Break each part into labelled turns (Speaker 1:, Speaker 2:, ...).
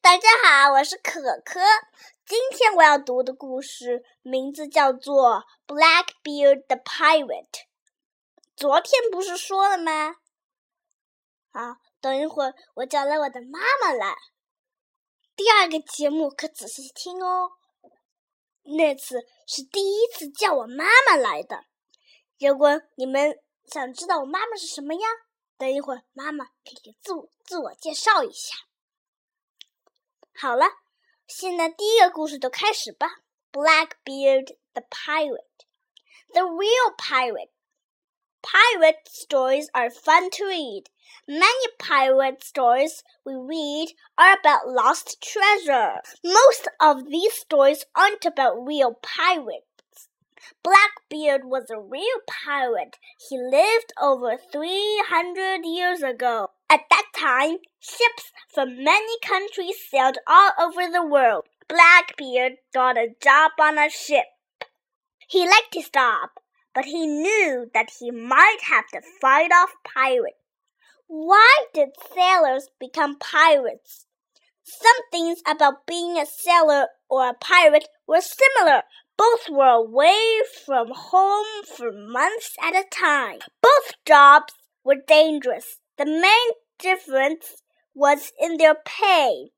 Speaker 1: 大家好，我是可可。今天我要读的故事名字叫做《Blackbeard the Pirate》。昨天不是说了吗？好，等一会儿我叫来我的妈妈来。第二个节目可仔细听哦。那次是第一次叫我妈妈来的。如果你们想知道我妈妈是什么样，等一会儿妈妈可以自我自我介绍一下。好了，现在第一个故事就开始吧。Blackbeard the Pirate, the real pirate. Pirate stories are fun to read. Many pirate stories we read are about lost treasure. Most of these stories aren't about real pirates. Blackbeard was a real pirate. He lived over 300 years ago. At that time, ships from many countries sailed all over the world. Blackbeard got a job on a ship. He liked his job, but he knew that he might have to fight off pirates. Why did sailors become pirates? Some things about being a sailor or a pirate were similar, both were away from home for months at a time. Both jobs were dangerous. The main difference was in their pay.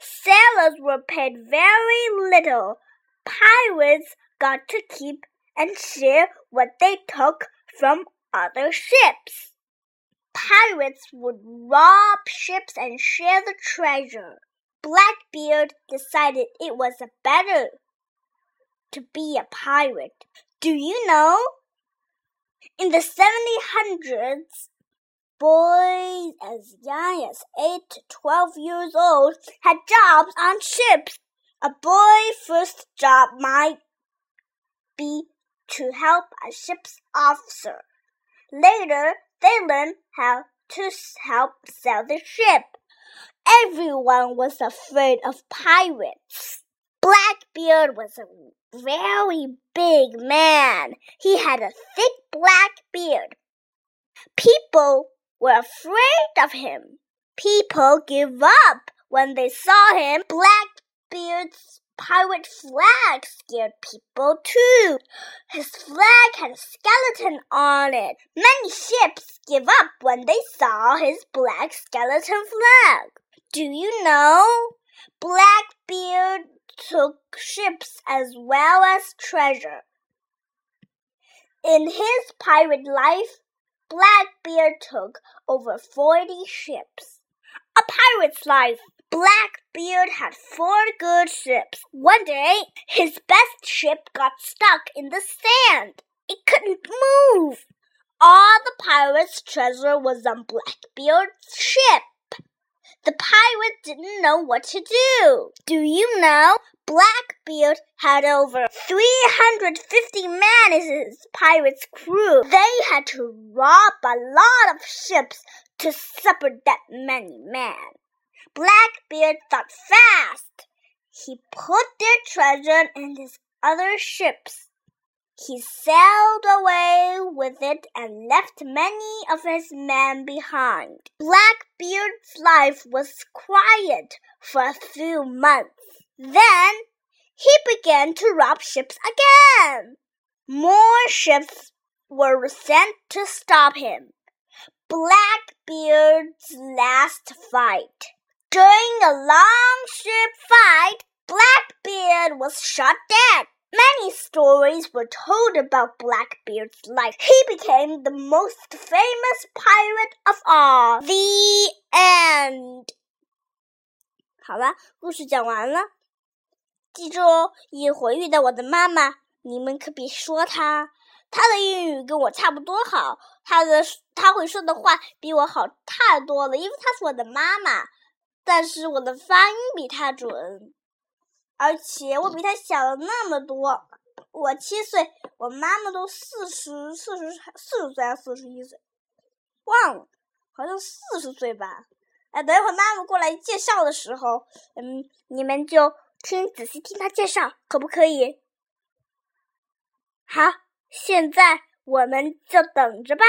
Speaker 1: Sailors were paid very little. Pirates got to keep and share what they took from other ships. Pirates would rob ships and share the treasure. Blackbeard decided it was better to be a pirate. Do you know? In the 1700s, boys as young as 8 to 12 years old had jobs on ships. A boy's first job might be to help a ship's officer. Later, they learned how to help sail the ship. Everyone was afraid of pirates. Blackbeard was a very big man. He had a thick black beard. People were afraid of him. People gave up when they saw him. Blackbeard's pirate flag scared people too. His flag had a skeleton on it. Many ships gave up when they saw his black skeleton flag. Do you know? Blackbeard took ships as well as treasure. In his pirate life, Took over 40 ships. A pirate's life. Blackbeard had four good ships. One day, his best ship got stuck in the sand. It couldn't move. All the pirate's treasure was on Blackbeard's ship. Didn't know what to do. Do you know? Blackbeard had over 350 men in his pirate's crew. They had to rob a lot of ships to support that many men. Blackbeard thought fast. He put their treasure in his other ships. He sailed away with it and left many of his men behind. Blackbeard's life was quiet for a few months. Then he began to rob ships again. More ships were sent to stop him. Blackbeard's last fight. During a long ship fight, Blackbeard was shot dead. Many stories were told about Blackbeard's life. He became the most famous pirate of all. The end. 好了，故事讲完了。记住哦，一会儿遇到我的妈妈，你们可别说她。她的英语跟我差不多好，她的她会说的话比我好太多了，因为她是我的妈妈。但是我的发音比她准。 而且我比他小了那么多，我七岁，我妈妈都四十四十四十岁还是四十一岁，忘了，好像四十岁吧。哎，等一会儿妈妈过来介绍的时候，嗯，你们就听仔细听她介绍，可不可以？好，现在我们就等着吧。